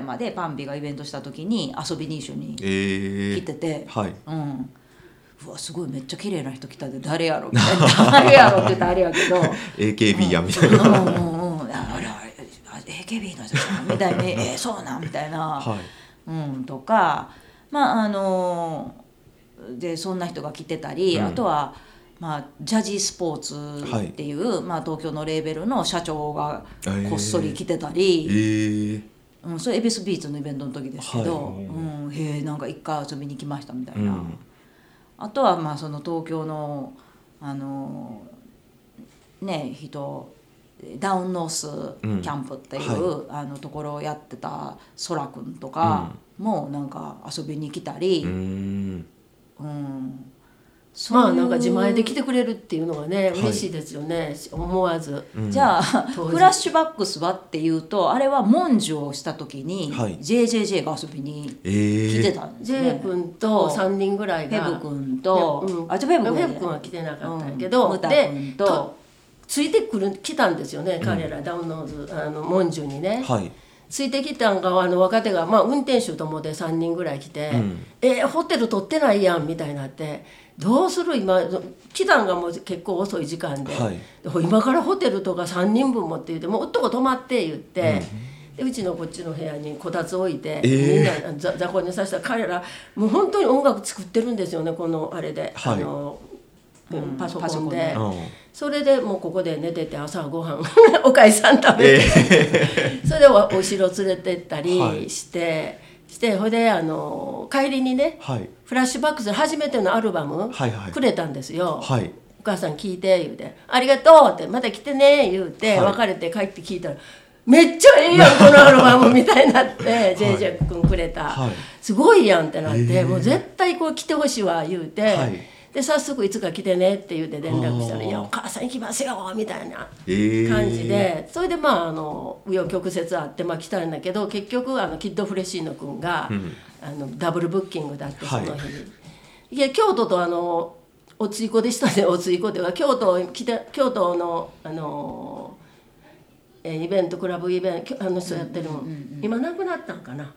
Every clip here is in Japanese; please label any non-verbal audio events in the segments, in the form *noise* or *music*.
山でパンビがイベントした時に遊びに一緒にえ来てて、はい。うん、うわすごいめっちゃ綺麗な人来たで。誰やろみたいな。*laughs* 誰やろって言ったらあれやけど。AKB やみたいな、うんうんうん。ああれあれあ AKB の人さんみたいに「*laughs* えー、そうなん?」みたいな、はい。うん、とか。まああのでそんな人が来てたり、うん。あとは、まあ、ジャジースポーツっていう、まあ、東京のレーベルの社長がこっそり来てたえり、ー、うん、それエビスビーツのイベントの時ですけど、はい。うん、へえんか一回遊びに来ましたみたいうな、ん。あとはまあその東京のあのね人ダウンノースキャンプっていう、うんあのところをやってたそらくんとかもなんか遊びに来たり。うー、ん。うんまあなんか自前で来てくれるっていうのがね、い。嬉しいですよね。思わず。うん。じゃあフラッシュバックスはっていうとあれは文殊をした時に、はい。JJJ が遊びにえー、来てたんです J ね。君と3人ぐらいが。フェブ君と、うん。あじゃあフェブ君ブ君は来てなかったんやけど、うん。で君と。とついてくる来たんですよね彼ら、ダウンノーズあのモンジュにね、はい。ついてきたんがあの若手が、まあ、運転手ともで3人ぐらい来て「うん。えーホテル取ってないやん」みたいになって「どうする？今来たんがもう結構遅い時間で、はい。今からホテルとか3人分持って言って「もう男泊まって」言って。でうちのこっちの部屋にこたつ置いて、えーみんなざ雑魚にさせた。ら彼らもう本当に音楽作ってるんですよねこのあれで、はい。あのうんパソコンで。うん。それでもうここで寝てて朝ごはん *laughs* おかいさん食べて、それでおお城連れてったりして、してほいであの帰りにねはい。フラッシュバックス初めてのアルバムはいはい。くれたんですよ。はい。お母さん聞いて言うて「ありがとう」って「また来てね」言うて、はい。別れて帰って聞いたら「めっちゃええやん *laughs* このアルバム」みたいになって、JJ 君くれた、はい。すごいやんってなって、えーもう絶対こう来てほしいわ言うて、はいで早速いつか来てねって言うて連絡したら「あー。いやお母さん行きますよ」みたいなえー、感じで、それでまああの紆余曲折あって、まあ、来たんだけど結局あのキッドフレッシーノ君が、うん。あのダブルブッキングだってそはい。の日に。い、や京都とあのおついこでしたねおついこでは。京都来て京都のあのえーイベントクラブイベントあの人やってるの、今なくなったんかな？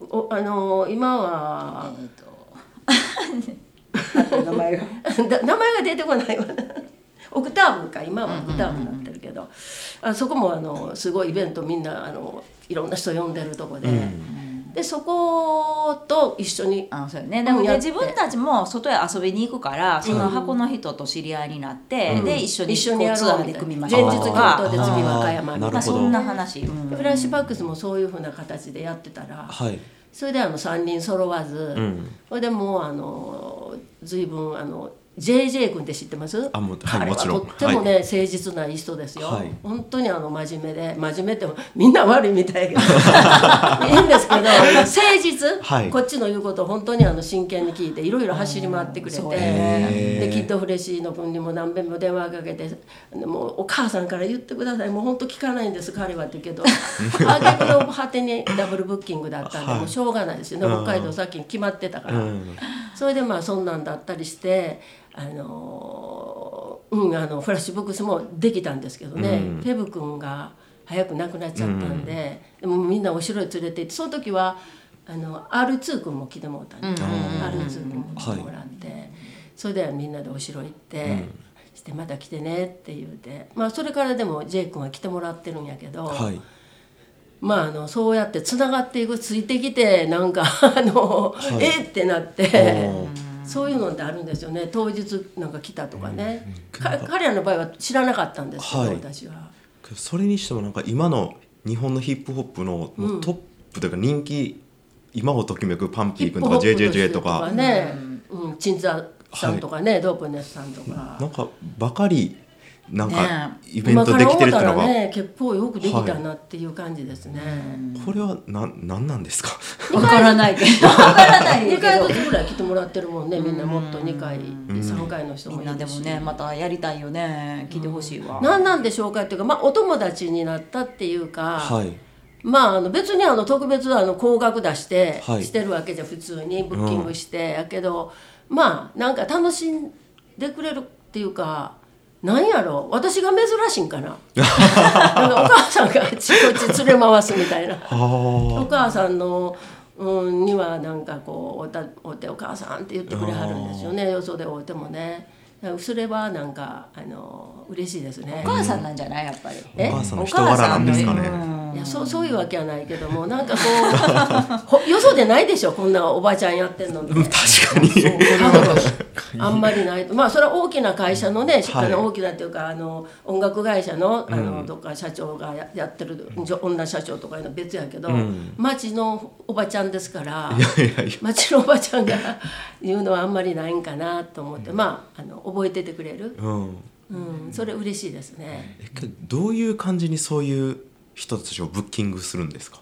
おあの今はえーと *laughs* 名前が。*laughs* だ名前が出てこないわな。*laughs* オクターブか今はオクターブになってるけど、あそこもあのすごいイベントみんなあのいろんな人呼んでるとこで、でそこと一緒にあそうよね。でも自分たちも外へ遊びに行くからその箱の人と知り合いになって、で一緒に一緒にツアーで組みましょう前日京都で次和歌山みたいなそんな話、うんでフラッシュバックスもそういうふうな形でやってたらはい。それであの3人揃わず、うん。それでもうあの随分あの JJ 君って知ってます？あもうはい彼は。もちろん。とってもね、誠実ないい人ですよ、はい。本当にあの真面目で真面目ってもみんな悪いみたいやけどいいんですけど誠実、はい。こっちの言うことを本当にあの真剣に聞いていろいろ走り回ってくれて、できっとフレッシーの君にも何遍も電話かけてもうお母さんから言ってください。もう本当聞かないんです彼はって言うけど。*laughs* あ逆の果てにダブルブッキングだったんで、はい。もうしょうがないですよね、うん。北海道さっきに決まってたから、うん。それでまあそんなんだったりしてあのーうんあのフラッシュボックスもできたんですけどね、うん。フェブ君が早く亡くなっちゃったんで、でもみんなお城へ連れて行ってその時はあの R2 君も来てもらったんですよ、R2 君も来てもらって、それでみんなでお城行って。してまた来てねって言うて。まあそれからでも J 君は来てもらってるんやけど、はい。まああのそうやってつながっていくついてきてなんかあの、い。*laughs* えっってなって。おそういうのってあるんですよね。当日なんか来たとかね、か彼らの場合は知らなかったんですけど、はい。私は。それにしてもなんか今の日本のヒップホップのトップというか人気、今をときめくパンピー君とか JJJ とかね、うん、鎮座さんとかね、ドープネスさんとか。なんかばかりなんかねイベントできてるっていうのが、今から思ったらね結構よくできたなっていう感じですね。これはなんなんなんですか？*laughs* わからないけど。わからないけ2回どずつぐらい来てもらってるもんねみんなもっと2回3回の人もいるし。もねまたやりたいよね聞いてほしいわ、何なんでしょうかっていうか、まあ、お友達になったっていうか、はい。まああの別にあの特別あの高額出して、はい。してるわけじゃ普通にブッキングして、やけどまあなんか楽しんでくれるっていうかなんやろ？私が珍しいんかな？なんかお母さんがあっちこっち連れ回すみたいな。*laughs* お母さんの、うん、にはなんかこうおた「おてお母さん」って言ってくれはるんですよね。よそでおうてもね。それはなんかあの嬉しいですね。お母さんなんじゃない？やっぱり。お母さんの人柄なんですかね。いやそうそういうわけはないけどもなんかこう *laughs* よそでないでしょこんなおばちゃんやってんの確かに。あんまりないまあそれは大きな会社のね、はい、大きなっていうかあの音楽会社のあの、うん、どっか社長がややってる女社長とかいうの別やけど、うん、町のおばちゃんですから町のおばちゃんが *laughs* 言うのはあんまりないんかなと思って、まああの覚えててくれる？うん。うん、それ嬉しいですね。どういう感じにそういう人たちをブッキングするんですか？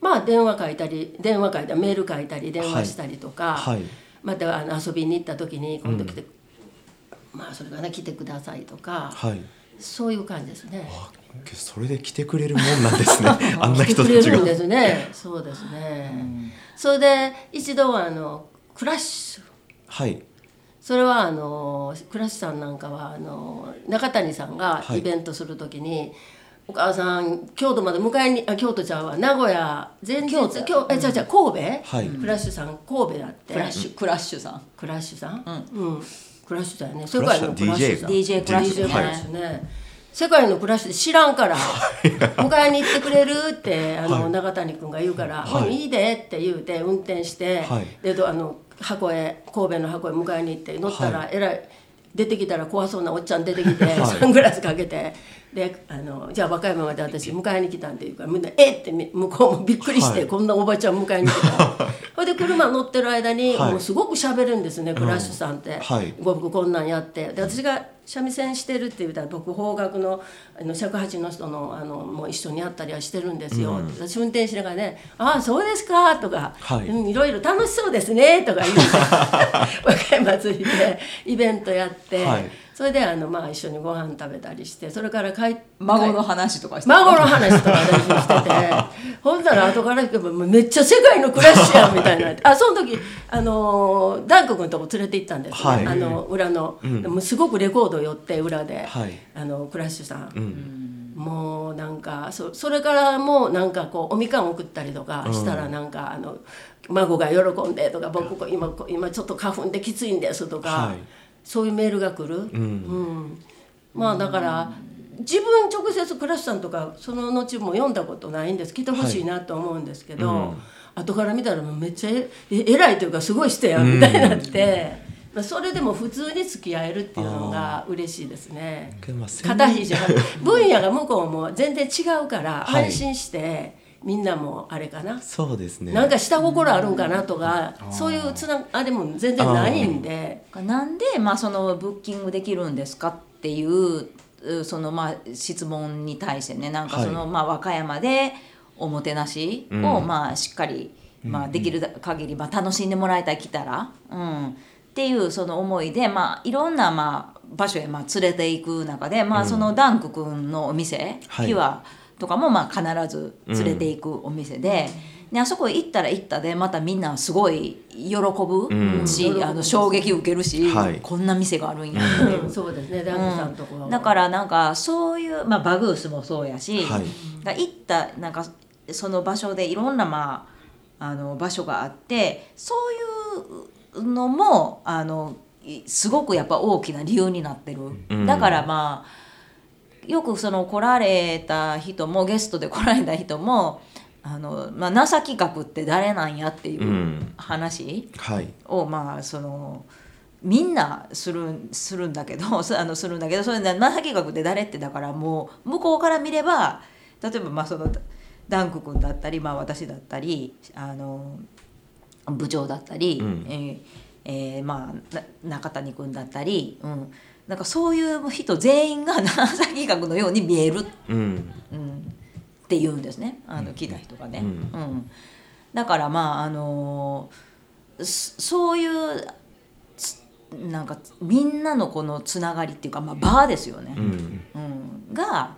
まあ電話書いたり電話書いたりメール書いたり電話したりとか、はいはい、またあの遊びに行った時に今度来て、うん、まあそれから来てくださいとか、はい、そういう感じですね。それで来てくれるもんなんですね。*laughs* あんな人たちが。来てくれるんですね。そうですね。うん、それで一度はあのクラッシュ。はい。それはあのクラッシュさんなんかはあの中谷さんがイベントする時に、はいお母さん京都まで迎えにあ京都ちゃうわ。名古屋全然京都京えじゃじゃ神戸、はい、クラッシュさん神戸だって。クラッシュクラッシュさん。クラッシュさん？うん、うん、クラッシュだよね。世界のクラッシュさん。DJ クラッシュね,、はい、ね世界のクラッシュで知らんから。迎えに行ってくれるってあの、はい、永谷君が言うから「はい、いいで」って言うて運転して、はい、であの箱へ神戸の箱へ迎えに行って乗ったらえらい出てきたら怖そうなおっちゃん出てきて、サングラスかけてであのじゃあ和歌山まで私迎えに来たんって言うからみんな「えっ!」って向こうもびっくりして、はい、こんなおばちゃん迎えに来た *laughs* ほいで車乗ってる間に、もうすごく喋るんですねクラッシュさんって、はい、僕こんなんやって。で私が三味線してるって言ったら僕方角のあの尺八の人のあのもう一緒にやったりはしてるんですよ、うん、私運転しながらね「ああそうですか」とか、はい。うん「いろいろ楽しそうですね」とか言って *laughs* 和歌山着いてイベントやって。はい。それであのまあ一緒にご飯食べたりしてそれから帰孫の話とかして孫の話とかしてて。ほんなら後からめっちゃ世界の暮らしやんみたいな。あその時あのダンク君とこ連れて行ったんです、ね、はい、あの裏の、うん、もすごくレコード寄って裏で、はい、あのクラッシュさん。うん。もうなんかそそれからもなんかこうおみかん送ったりとかしたらなんか、あの孫が喜んでとか僕今今ちょっと花粉できついんですとか、はい、そういうメールが来る、うん、うん、まあだから自分直接クラッシュさんとかその後も読んだことないんです。来てほしいなと思うんですけど、はいうん、後から見たらめっちゃえ偉いというかすごい人やんみたいになって。まあ、それでも普通に付き合えるっていうのが嬉しいですね。肩肘分野が向こうも全然違うから安心して、みんなもあれかな。そうですね。なんか下心あるんかなとか、そういうつなあれも全然ないんで。なんで、まあ、そのブッキングできるんですかっていうそのまあ質問に対してねなんかその、まあ和歌山でおもてなしを、まあしっかり、まあ、できる限り、まあ、楽しんでもらいたい来たら、うん、っていうその思いで、まあ、いろんな、まあ、場所へ、まあ、連れていく中で、まあ、そのダンク君のお店、うん、ピュアとかも、まあ、必ず連れていくお店で。であそこ行ったら行ったでまたみんなすごい喜ぶし、うん、あの衝撃受けるし、はい、こんな店があるんや、うん、そうですね。ダンクさんとこ、うん、だからなんかそういう、まあ、バグースもそうやし、はい、行ったなんかその場所でいろんな、まあ、あの場所があってそういうのもあのすごくやっぱ大きな理由になってる。だからまあよくその来られた人もゲストで来られた人もあの、まあ、NASA 企画って誰なんやっていう話を、まあそのみんなするするんだけど *laughs* あのするんだけどそれ NASA 企画って誰ってだからもう向こうから見れば例えばまあそのダンク君だったり、まあ、私だったりあの部長だったり、うん、えーえー、まあ中谷君だったり、うん、なんかそういう人全員が長崎学のように見える、うん、うん、って言うんですね。あの聞いた人がね。うん、うん、だからまああのそういうなんかみんなのこのつながりっていうか、まあ、バーですよね、うん、うん、が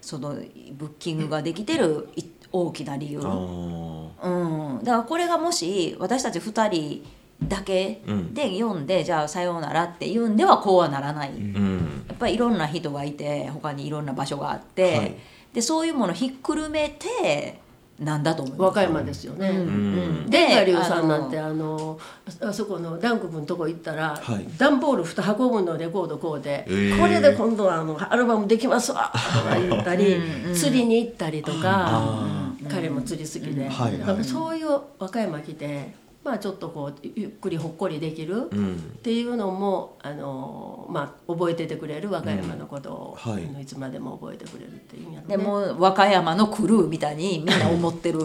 そのブッキングができてる大きな理由、うん、だからこれがもし私たち2人だけで読んで、うん、じゃあさようならって言うんではこうはならない、うん、やっぱぱりいろんな人がいて他にいろんな場所があって、はいでそういうものをひっくるめてなんだと思います。和歌山ですよね。うん。でガリュウさんなんてあのあそこのダンク君のとこ行ったら、はい。段ボール2箱分のレコードこうで、え。ーこれで今度はあのアルバムできますわとか言ったり釣りに行ったりとかあ彼も釣り好きで、はいだからそういう和歌山来てまあちょっとこうゆっくりほっこりできる。うん。っていうのもあの、まあ、覚えててくれる和歌山のことを、うんはい。あのいつまでも覚えてくれるっていうんやろね。でも和歌山のクルーみたいにみんな思ってる。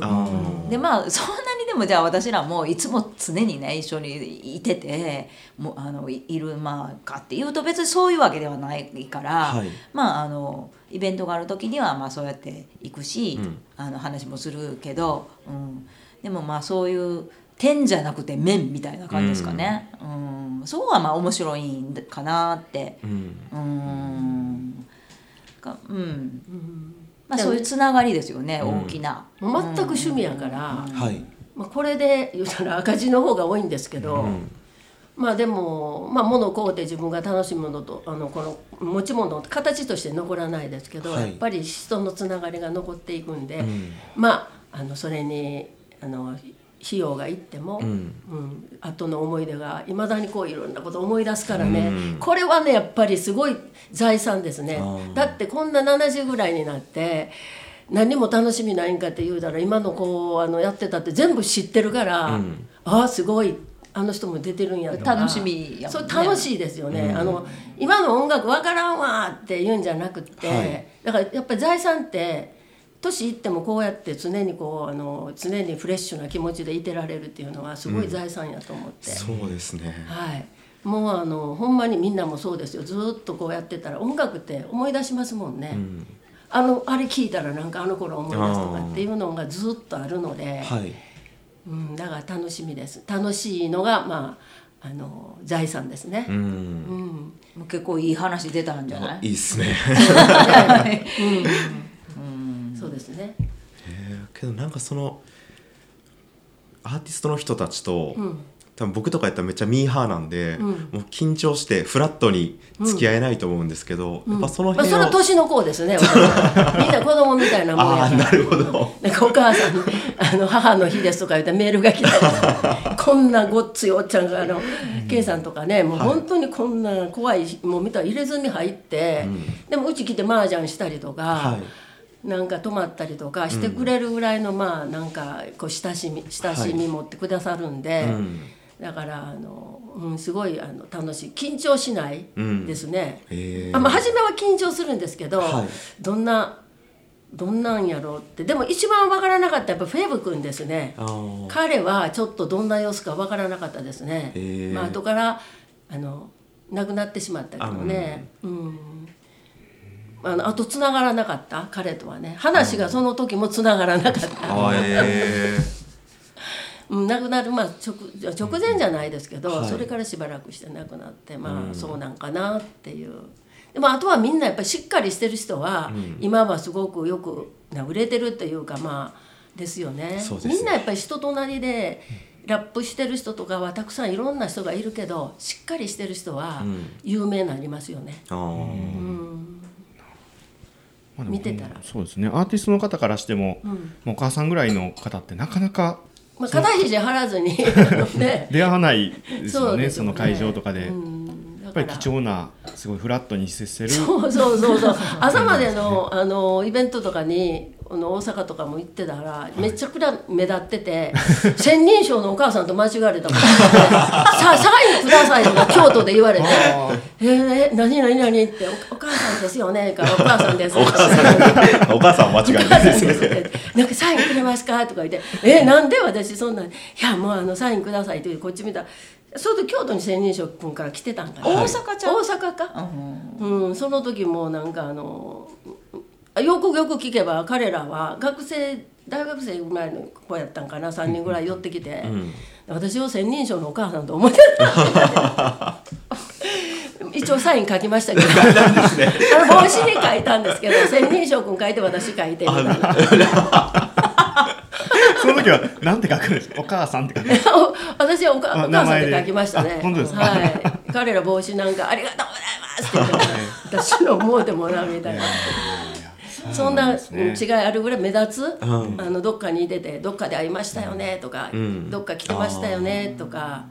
でまあそんなにでもじゃあ私らもいつも常にね一緒にいててもうあのいいるまあかっていうと別にそういうわけではないから、はい。まああのイベントがある時にはまあそうやって行くし、うん。あの話もするけど、うん、でもまあそういう点じゃなくて面みたいな感じですかね、うん。そこはまあ面白いんかなって。うん。うん。かうん。うん。まあ、そういうつながりですよね、うん。大きな。全く趣味やから、はい。まあ、これで言うたら赤字の方が多いんですけど、うん。まあでも、まあ、物を買うて自分が楽しむのとあのこの持ち物形として残らないですけど、はい。やっぱり人のつながりが残っていくんで、うん。まああのそれにあの費用がいっても、うん。うん、後の思い出がいまだにこういろんなことを思い出すからね、うん。これはねやっぱりすごい財産ですね。だってこんな70ぐらいになって何も楽しみないんかって言うたら今の子あのやってたって全部知ってるから、うん。ああすごいあの人も出てるんやとか楽しみやもんね。そう楽しいですよね、うん。あの今の音楽わからんわって言うんじゃなくって、はい。だからやっぱり財産って年いってもこうやって常にこうあの常にフレッシュな気持ちでいてられるっていうのはすごい財産やと思って、そうですね。はい。もうあのほんまにみんなもそうですよ。ずーっとこうやってたら音楽って思い出しますもんね、うん。あのあれ聞いたらなんかあの頃思い出すとかっていうのがずっとあるので、はい。うん、だから楽しみです。楽しいのがまああの財産ですね。う、うん。う結構いい話出たんじゃない？いいっすね *laughs* そうですね、えー。けどなんかそのアーティストの人たちと、うん、多分僕とかやったらめっちゃミーハーなんで、ん。もう緊張してフラットに付き合えないと思うんですけど、やっぱそのまあ、辺を、それは年の子ですね *laughs* みんな子供みたいなもんやなるほど。なんかお母さんにあの母の日ですとか言ってメールが来たりこんなごっついおっちゃんがあの、K さんとかねもう本当にこんな怖いもう見たら入れ墨入って、でもうち来て麻雀したりとか、はいなんか泊まったりとかしてくれるぐらいの、まあなんかこう親しみ親しみ持ってくださるんで、うん。だからあの、うん、すごいあの楽しい。緊張しないですね。え。ーあまあ、初めは緊張するんですけど、はい。どんなどんなんやろうって。でも一番わからなかったやっぱフェーブ君ですね。彼はちょっとどんな様子かわからなかったですね、まあ後からあの亡くなってしまったけどね。うんあのあとつながらなかった？彼とはね。話がその時もつながらなかった、*laughs* うん、亡くなる、まあ、直直前じゃないですけど、はい。それからしばらくして亡くなってまあ、そうなんかなっていう。でもあとはみんなやっぱりしっかりしてる人は、今はすごくよくな売れてるっていうかまあですよね。ねみんなやっぱり人となりでラップしてる人とかはたくさんいろんな人がいるけどしっかりしてる人はん。有名になりますよね。ー、あー。まあでも見てたら。そうですね。アーティストの方からしても、もうお母さんぐらいの方ってなかなかまあ、肩肘張らずにね。*laughs* 出会わないですよねね。その会場とかで、やうん。っぱり貴重なすごいフラットに接せる。そうそうそうそう。*laughs* 朝までのあのイベントとかにあの大阪とかも行ってたらめちゃくちゃ目立ってて *laughs* 千人称のお母さんと間違われたもん。*laughs* さあサインくださいとか京都で言われて「えー、何何何?」ってお「お母さんですよね」から「お母さんです」お母さん。*laughs* お母さん間違いないですね。ね。なんかサインくれますかとか言って「えなんで私そんなに？いやもうあのサインください」ってこっち見たらその時京都に千人称君から来てたんかな、大阪ちゃう？大阪か、うん。うん、その時もなんかあのよくよく聞けば彼らは学生大学生ぐらいの子やったんかな3人ぐらい寄ってきて、私を千人称のお母さんと思ってた。一応サイン書きましたけど。帽子に書いたんですけど千人称君書いて私書いてみたいな。*laughs* その時はなんて書くんですか？お母さんって書くお私はおかあお母さんって書きましたね。あ本当ですか？はい。彼ら帽子なんかありがとうございますって言って私の思うてもらうみたいな。そんな違いあるぐらい目立つ、うん。あのどっかに出てどっかで会いましたよねとか、ん。どっか来てましたよねとか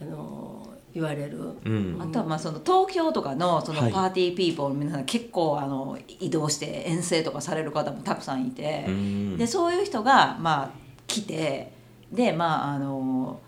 あの言われる、うん。あとはまあその東京とかのそのはい。パーティーピーポー皆さん結構あの移動して遠征とかされる方もたくさんいてうん。でそういう人がまあ来てでまああの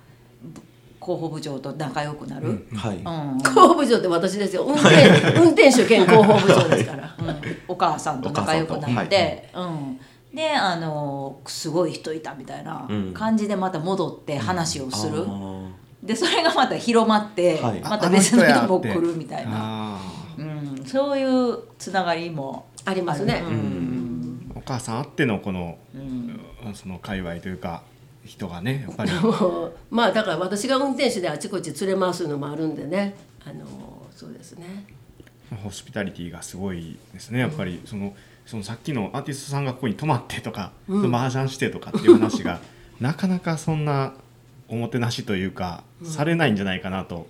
ぶ広報部長と仲良くなる、うん。はい。広報部長って私ですよ。運転運転手兼広報部長ですから。*laughs* うん。お母さんと仲良くなって、うん、であのすごい人いたみたいなうん。感じでまた戻って話をする、あでそれがまた広まって、はい。また別の人も来るみたいな、あうん、そういうつながりもありますね。ーお母さんあってのこの、ん。その界隈というか人がねやっぱり。*laughs* まあだから私が運転手であちこち連れ回すのもあるんでね。あのそうですねホスピタリティがすごいですね。やっぱりそのそのさっきのアーティストさんがここに泊まってとか、麻雀してとかっていう話が *laughs* なかなかそんなおもてなしというか、されないんじゃないかなと、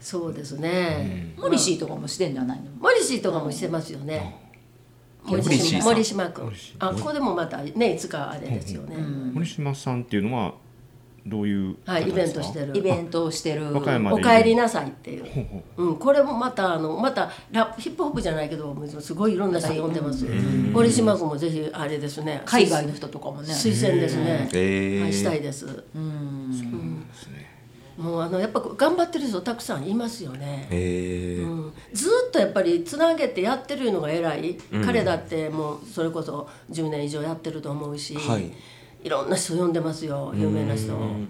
そうですね、モリシーとかもしてんじゃないの？モリシーとかもしてますよね、モリシーさん。森島君。森島あここでもまたねいつかあれですよね、森島さんっていうのはどういう方はいイベントしてる。イベントをしてる。和歌山おかえりなさいっていう、ほうほう。ん、これもまたあのまたラヒップホップじゃないけどすごいいろんな人呼んでます。森島君もぜひあれですね。海外の人とかもね。推薦ですね、えー。はい、したいです。うですね。もうあのやっぱ頑張ってる人たくさんいますよね、えー。うん、ずっとやっぱりつなげてやってるのが偉い、彼だってもうそれこそ10年以上やってると思うし、はいいろんな人呼んでますよ有名な人、うん。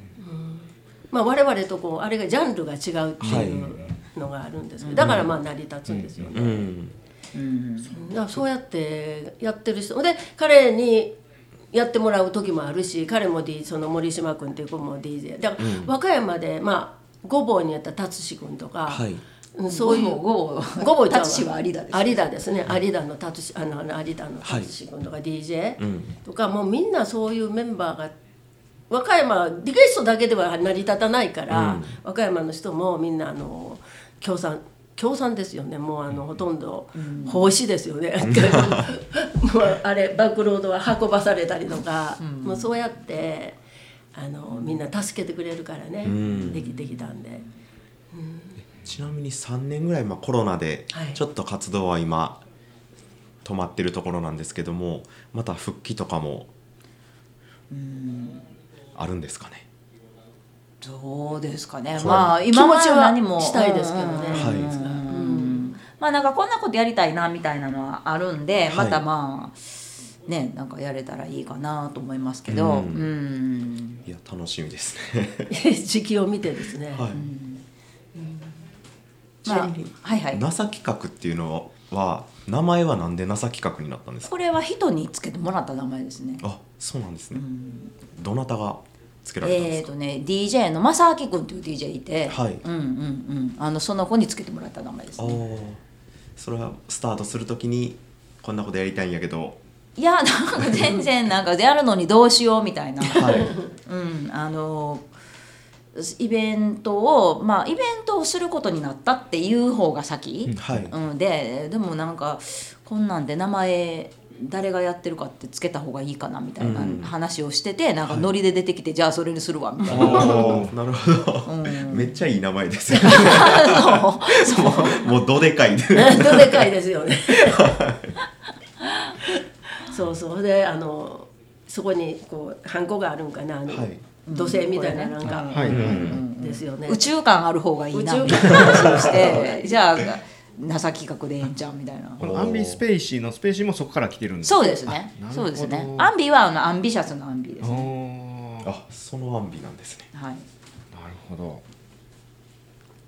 まあ、我々とこうあれがジャンルが違うっていうのがあるんですけど、だからまあ成り立つんですよね、うん。だそうやってやってる人。で彼にやってもらう時もあるし彼も、D、その森島君っていう子も DJ だから和歌山でまあごぼうにやった達志君とか、はい。うんそういうごぼうごぼうちゃんは達志は有田です有田ですね。有田の達志あの有田の達志君とか DJ、うん。とかもうみんなそういうメンバーが和歌山ゲストだけでは成り立たないから、和歌山の人もみんなあの協賛協賛ですよね。もうあのほとんど奉仕ですよね、*laughs* もうあれバックロードは運ばされたりとか、もうそうやってあのみんな助けてくれるからね、ん。できてきたんで。ちなみに3年ぐらい、まあ、コロナではい。ちょっと活動は今止まってるところなんですけどもまた復帰とかもあるんですかね？どうですかね。まあ気今ま持ちはで何もしたいですけどね。うんはいうん。まあなんかこんなことやりたいなみたいなのはあるんで、はい。またまあねなんかやれたらいいかなと思いますけど、ううん。んいや楽しみですね。*laughs* 時期を見てですね。はい、ちまあはいはい。NASA 企画っていうのは名前はなんで NASA 企画になったんですか？これは人につけてもらった名前ですね。あそうなんですね、どなたがつけられたんですか、えーとね DJ の正明君っていう DJ いて、はい。うんうんうん。あのその子につけてもらった名前ですあね。あそれはスタートするときにこんなことやりたいんやけど。いやなんか全然なんかやるのにどうしようみたいな。はい。うん、あのイベントをまあイベントをすることになったっていう方が先、はい。うん、ででもなんかこんなんで名前誰がやってるかってつけた方がいいかなみたいなうん。話をしてて、なんかノリで出てきて、じゃあそれにするわみたいな。なるほど、めっちゃいい名前ですよね *laughs* もうもうどでかい。で *laughs* どでかいですよね。そうそう。であのそこにこうハンコがあるんかなあの、はい土星みたいななんか、はいはいですよね。宇宙感ある方がいいな。宇宙みたいな話をしてじゃあ NASA 企画でええんちゃうみたいな。このアンビスペーシーのスペーシーもそこから来てるんですそうですね。そうですね。アンビはあのアンビシャスのアンビですあね。あそのアンビなんですね。はい。ほど。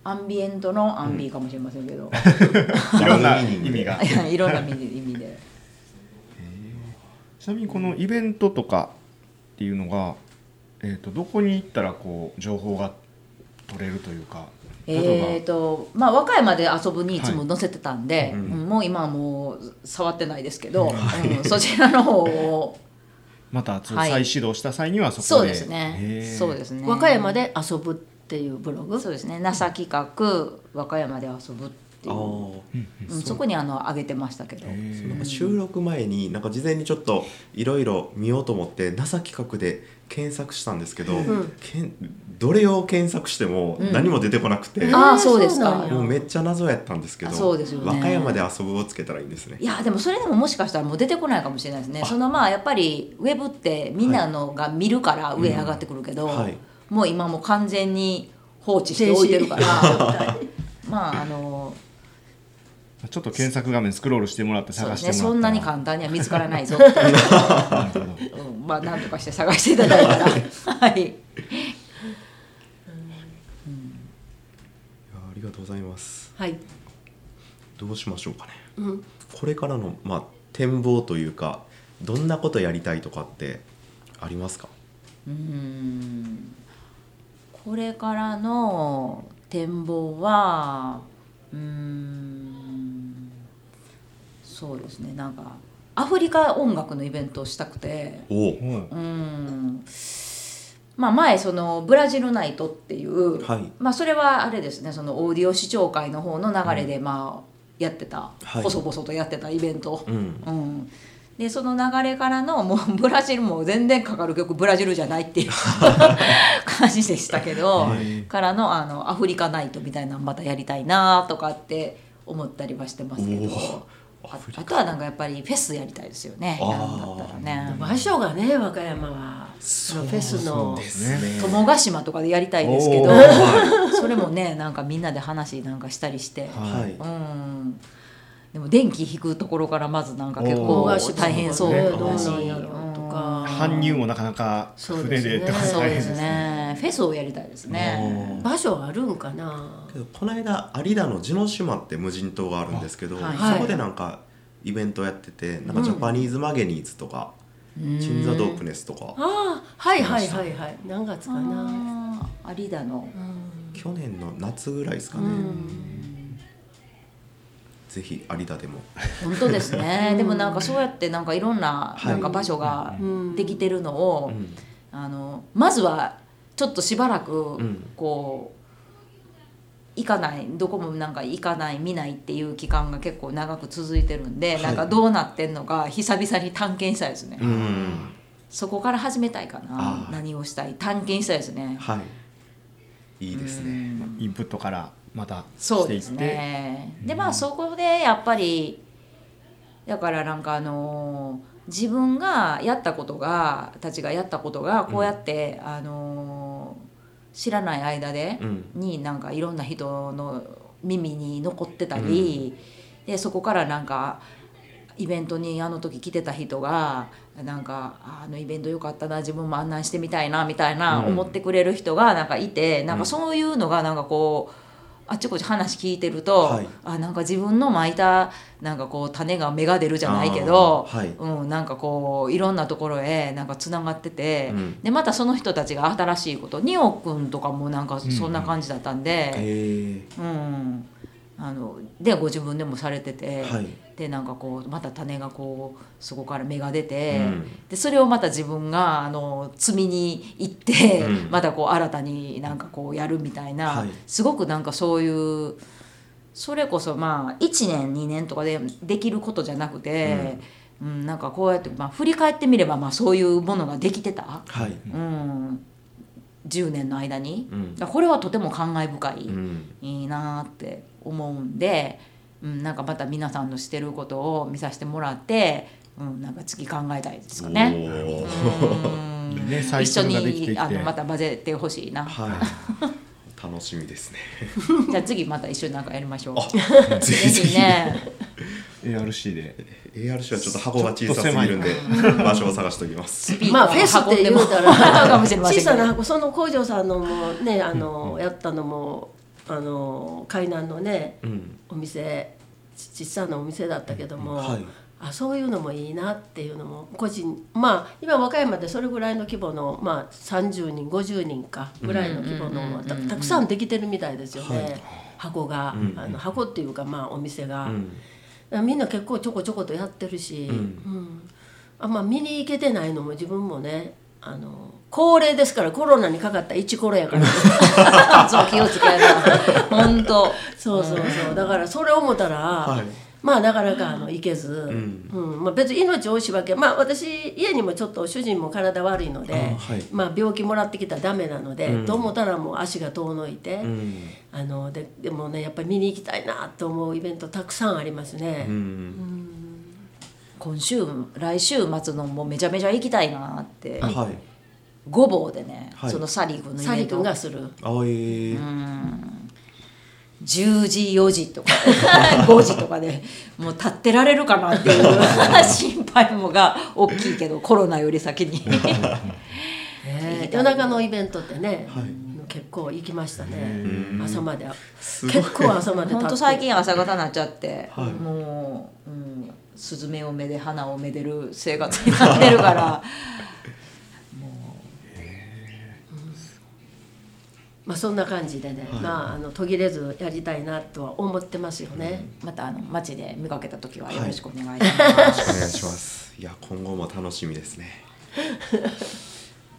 アンビエントのアンビかもしれませんけど、*laughs* いろんな意味が。*laughs* いろんな意味で。意味で。ちなみにこのイベントとかっていうのが、えー、とどこに行ったらこう情報が取れるというか例ええーとまあ、和歌山で遊ぶにいつも載せてたんで、うん。うんもう今はもう触ってないですけど、うん。そちらの方を。ば *laughs* また再始動した際にはそこで。そうですね。そうですね。和歌山で遊ぶっていうブログ？そうですね。NASA 企画和歌山で遊ぶっていう。うん、そこにあの上げてましたけど。収録前になんか事前にちょっといろいろ見ようと思って NASA 企画で検索したんですけど、けんどれを検索しても何も出てこなくて、うんあーそうですか。もうめっちゃ謎やったんですけどそうですよね。和歌山で遊ぶをつけたらいいんですね。いやでもそれでももしかしたらもう出てこないかもしれないですね。そのまあやっぱりウェブってみんなのが見るから上に上がってくるけど、うんはい。もう今もう完全に放置しておいてるから。*laughs* まああのちょっと検索画面スクロールしてもらってそう探してもらった。らですねそんなに簡単には見つからないぞまあなんとかして探していただいたら。はいいやありがとうございます。はい。どうしましょうかね。うんこれからの、まあ、展望というかどんなことやりたいとかってありますか？うん。これからの展望はうん。そうですね。なんかアフリカ音楽のイベントをしたくて。う。ん。まあ前そのブラジルナイトっていう、はい。まあそれはあれですね。そのオーディオ視聴会の方の流れでまあやってた、はい。細々とやってたイベント、うん。うん、でその流れからのもう *laughs* ブラジルも全然かかる曲ブラジルじゃないっていう *laughs* 感じでしたけど、はい。からのあのアフリカナイトみたいなのまたやりたいなとかって思ったりはしてますけど。ああとはなんかやっぱりフェスやりたいですよね。なんだったらね。場所がね和歌山は。そのフェスの友ヶ島とかでやりたいですけど。それもねなんかみんなで話なんかしたりして、はい。うんでも電気引くところからまずなんか結お構ー。大変そうね。どうだし、搬入もなかなかそうですね。船でとかそうで大変ですすね。ねフェスをやりたいですね。場所あるんかな。けどこの間有田の地の島って無人島があるんですけど、はい。そこでなんかイベントやっててなんかジャパニーズマゲニーズとか、チンザドープネスとか。ああはいはいはいはい。何月かな。有田の。去年の夏ぐらいですかね、ぜひ有田でも。本当ですね。*laughs* でもなんかそうやってなんかいろんなはい。なんか場所がうん。できてるのを、うん。あのまずはちょっとしばらくん。こう行かないどこもなんか行かない見ないっていう期間が結構長く続いてるんで、はい。なんかどうなってんのか久々に探検したいですね、うん。そこから始めたいかあなー。何をしたい。探検したいですね。はい。いいですね。インプットからまたそうですしていって。ね。でまあそこでやっぱりだからなんかあのー自分がやったことがたちがやったことがこうやって、あのー知らない間で、うん。になんかいろんな人の耳に残ってたり、でそこからなんかイベントにあの時来てた人がなんかああのイベントよかったな自分も案内してみたいなみたいなうん。思ってくれる人がなんかいて、なんかそういうのがなんかこうあっちこっち話聞いてると、はい。あなんか自分のまいたなんかこう種が芽が出るじゃないけど、はい。うん、なんかこういろんなところへなんかつながってて、うん。でまたその人たちが新しいことニオ君とかもなんかそんな感じだったんで。えうん、あのでご自分でもされてて、はいでなんかこうまた種がこうそこから芽が出て、うん。でそれをまた自分があの摘みに行って、うん。またこう新たになんかこうやるみたいな、はい。すごくなんかそういうそれこそまあ1年2年とかでできることじゃなくて、うん。なんかこうやって、まあ、振り返ってみればまあそういうものができてた。はい。うん。10年の間に、うん。これはとても感慨深い、うん。いいなって思うんで、うん、なんかまた皆さんのしてることを見させてもらって、うん、なんか次考えたいですかね。ね一緒にあのまた混ぜてほしいな。はい。*laughs* 楽しみですね。*laughs* じゃあ次また一緒になんかやりましょう。あぜぜひ。ぜひひね。ARC で。ARC はちょっと箱が小さすぎるんで場所を探しておきます。まあフェスって言うたら小さな箱その工場さんのもねあの、やったのもあの海南のねうんお店ち小さなお店だったけども、はい。あそういうのもいいなっていうのも個人まあ今和歌山でそれぐらいの規模の、まあ、30人50人かぐらいの規模のたたくさんできてるみたいですよね、はい。箱が、うんあの箱っていうかまあお店が、うん。みんな結構ちょこちょことやってるし、うん。うん。あんま見に行けてないのも自分もねあの高齢ですからコロナにかかった一コロやから。*laughs* そう気をつけな。本当。そうそうそう。だからそれを思ったら、はい。まあなかなかあの行けず、ん。うん。まあ、別に命を惜しいわけ。まあ私家にもちょっと主人も体悪いので、あはい。まあ、病気もらってきたらダメなので、うん。と思ったらもう足が遠のいて、うん。あのででもねやっぱり見に行きたいなと思うイベントたくさんありますね。うん今週来週末のもうめちゃめちゃ行きたいなって。はい。ごぼうでね、はい。そのサリー君のイサリベント。君がする。あえ。ー10時4時とか *laughs* 5時とかでもう立ってられるかなっていう *laughs* 心配もが大きいけどコロナより先に。ね *laughs* 夜中のイベントってね、はい。結構行きましたね。ん朝まで。結構朝まで立って。本当最近朝方になっちゃって、はい。もう、うん、スズメをめで花をめでる生活になってるから。*laughs* まあそんな感じでね、まああの途切れずやりたいなとは思ってますよね。またあの街で見かけた時はよろしくお願いしよます。ろしくお願い。しますいや今後も楽しみですね。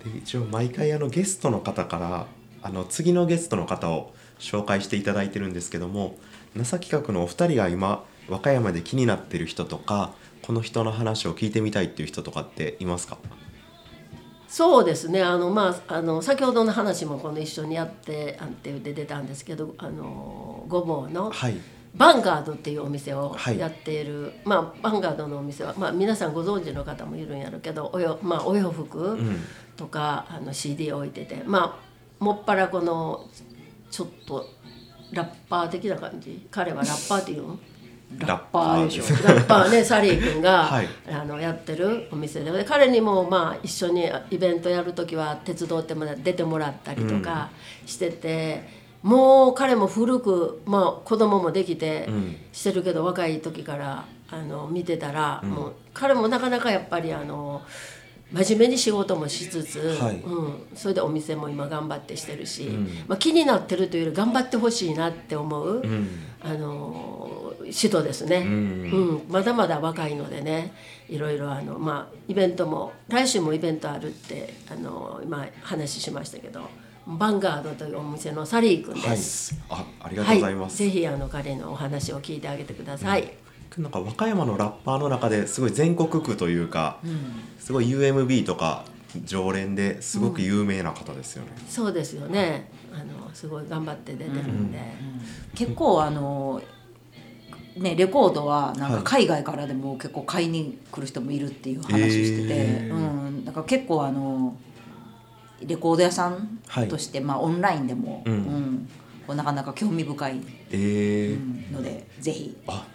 で一応毎回あのゲストの方からあの次のゲストの方を紹介していただいてるんですけども NASA 企画のお二人が今和歌山で気になってる人とかこの人の話を聞いてみたいっていう人とかっていますか？そうですね。あの、まあ、あの先ほどの話もこの一緒にやってあんってで出たんですけどあのごぼうのはい。バンガードっていうお店をはい。やっている、まあバンガードのお店は、まあ、皆さんご存知の方もいるんやろうけどおよ,、まあ、お洋服うん。とか、あの CD を置いててまあもっぱらこのちょっとラッパー的な感じ？彼はラッパーっていうの？ラッパーでしょ。ラッパーね *laughs* サリー君が、はい。あのやってるお店で。で彼にもまあ一緒にイベントやる時は手伝って出てもらったりとかしてて、もう彼も古く、まあ、子供もできてうん。してるけど、若い時からあの見てたら、もう彼もなかなかやっぱりあの真面目に仕事もしつつ、はい。うん、それでお店も今頑張ってしてるし、ん。まあ、気になってるというより頑張ってほしいなって思う。うん。あの人ですね、ううん。んまだまだ若いのでねいろいろあの、まあ、イベントも来週もイベントあるってあの今話しましたけどバンガードというお店のサリー君はい。です。あありがとうございます、ぜひあの彼のお話を聞いてあげてください。なんか和歌山のラッパーの中ですごい全国区というか、すごい UMB とか常連ですごく有名な方ですよね、そうですよね。あのすごい頑張って出てるんで、結構あのねレコードはなんはい。か海外からでも結構買いに来る人もいるっていう話してて、へー。うん、だから結構あのレコード屋さんはいとして、まあオンラインでも、うん。うん。こうなかなか興味深いえー。ので、ぜひ。あ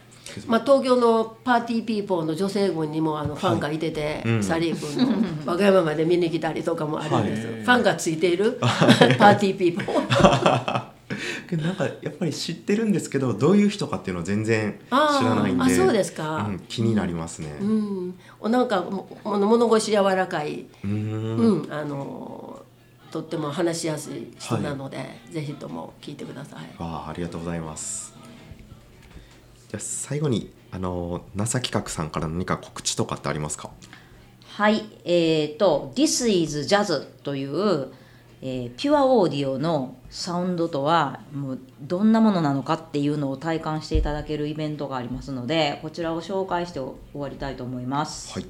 まあ、東京のパーティーピーポーの女性群にもあのファンがいてて、うん。サリー君の *laughs* 和歌山まで見に来たりとかもあるんです、はい。ファンがついている *laughs* パーティーピーポー *laughs* けどなんかやっぱり知ってるんですけどどういう人かっていうのは全然知らないんであそうですか。うん気になりますね。うん、おなんかも物物腰柔らかい、うーん。うんあのとっても話しやすい人なので、ぜひとも聞いてください。わあありがとうございます。じゃあ最後にあの NASA 企画さんから何か告知とかってありますか？はい。えー、と「This is Jazz」という、えーピュアオーディオのサウンドとはもうどんなものなのかっていうのを体感していただけるイベントがありますのでこちらを紹介して終わりたいと思います。はい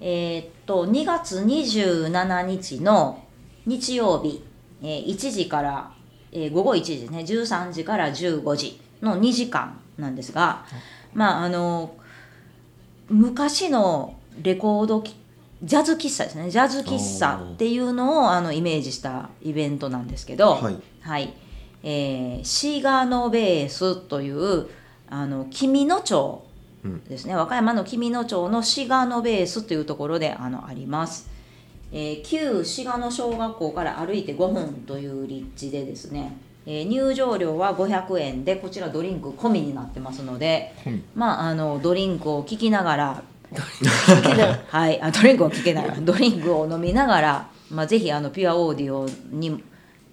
えーっと2月27日の日曜日、えー1時から、えー午後1時ですね13時から15時の2時間なんですが、まああの昔のレコードきジャズ喫茶ですね。ジャズ喫茶っていうのをあのイメージしたイベントなんですけど、はい。はい。えーシガノベースというあの君野町うんですね、和歌山の紀美野町の滋賀のベースというところであのあります、えー旧滋賀野小学校から歩いて5分という立地でですね、えー入場料は500円でこちらドリンク込みになってますので、まああのドリンクを聞きながらはい。あドリンクを聞けながらドリンクを飲みながら、まあ、ぜひあのピュアオーディオに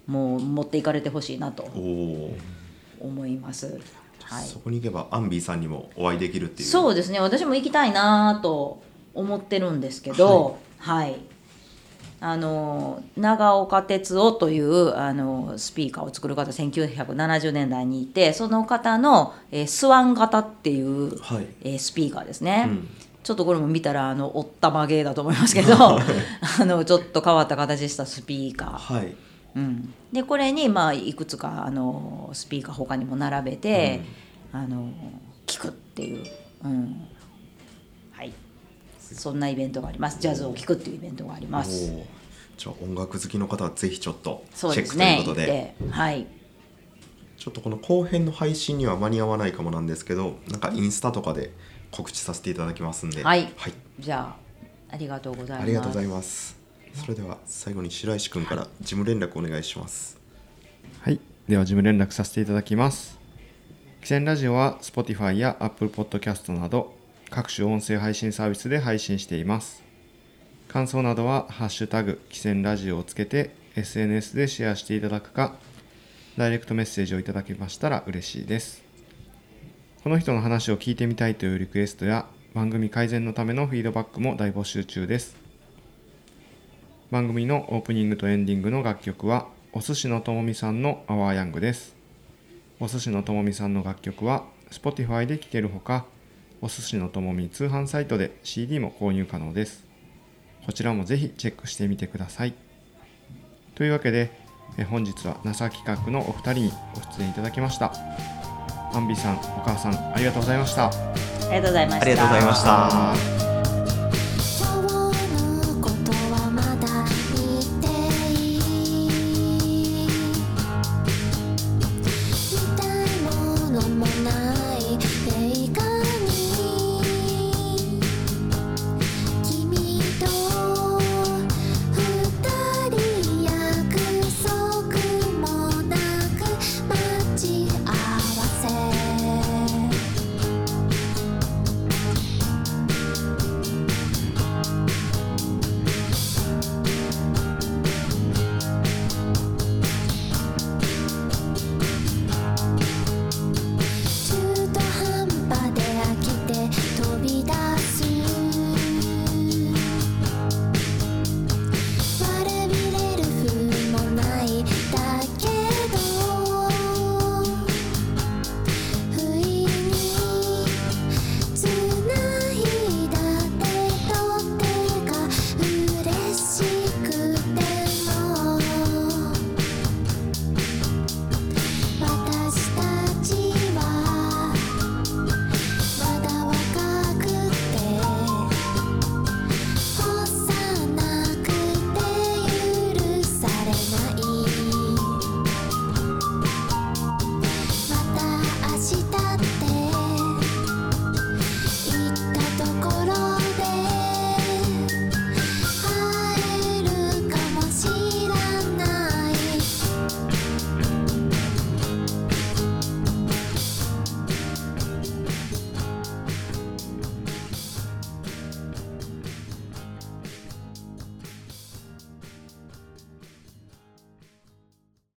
もう持っていかれてほしいなと思います。はい。そこに行けばアンビーさんにもお会いできるっていう。そうですね。私も行きたいなと思ってるんですけどはい、あの長岡哲夫というあのスピーカーを作る方1970年代にいてその方の、えー、スワン型っていう、はい、えー、スピーカーですね。うんちょっとこれも見たらあのおったまげだと思いますけどあのちょっと変わった形したスピーカー、はい。うん、でこれにまあいくつかあのスピーカー他にも並べて、うん、あの聞くっていう、うん、はい。そんなイベントがあります。ジャズを聴くっていうイベントがあります。じゃあ音楽好きの方はぜひちょっとチェックということで。で、ね、はい。ちょっとこの後編の配信には間に合わないかもなんですけどなんかインスタとかで告知させていただきますんで。はい、はい、じゃあありがとうございます。ありがとうございます。それでは最後に白石君から事務連絡お願いします。はい。では事務連絡させていただきます。汽船ラジオは Spotify や Apple Podcast など各種音声配信サービスで配信しています。感想などは「ハッシュタグ汽船ラジオ」をつけて SNS でシェアしていただくかダイレクトメッセージをいただけましたら嬉しいですこの人の話を聞いてみたいというリクエストや番組改善のためのフィードバックも大募集中です。番組のオープニングとエンディングの楽曲はお寿司のともみさんの「アワーヤング」です。お寿司のともみさんの楽曲は Spotify で聴けるほかお寿司のともみ通販サイトで CD も購入可能です。こちらもぜひチェックしてみてください。というわけで本日は NASA 企画のお二人にご出演いただきました。アンビさんお母さんありがとうございました。ありがとうございました。ありがとうございました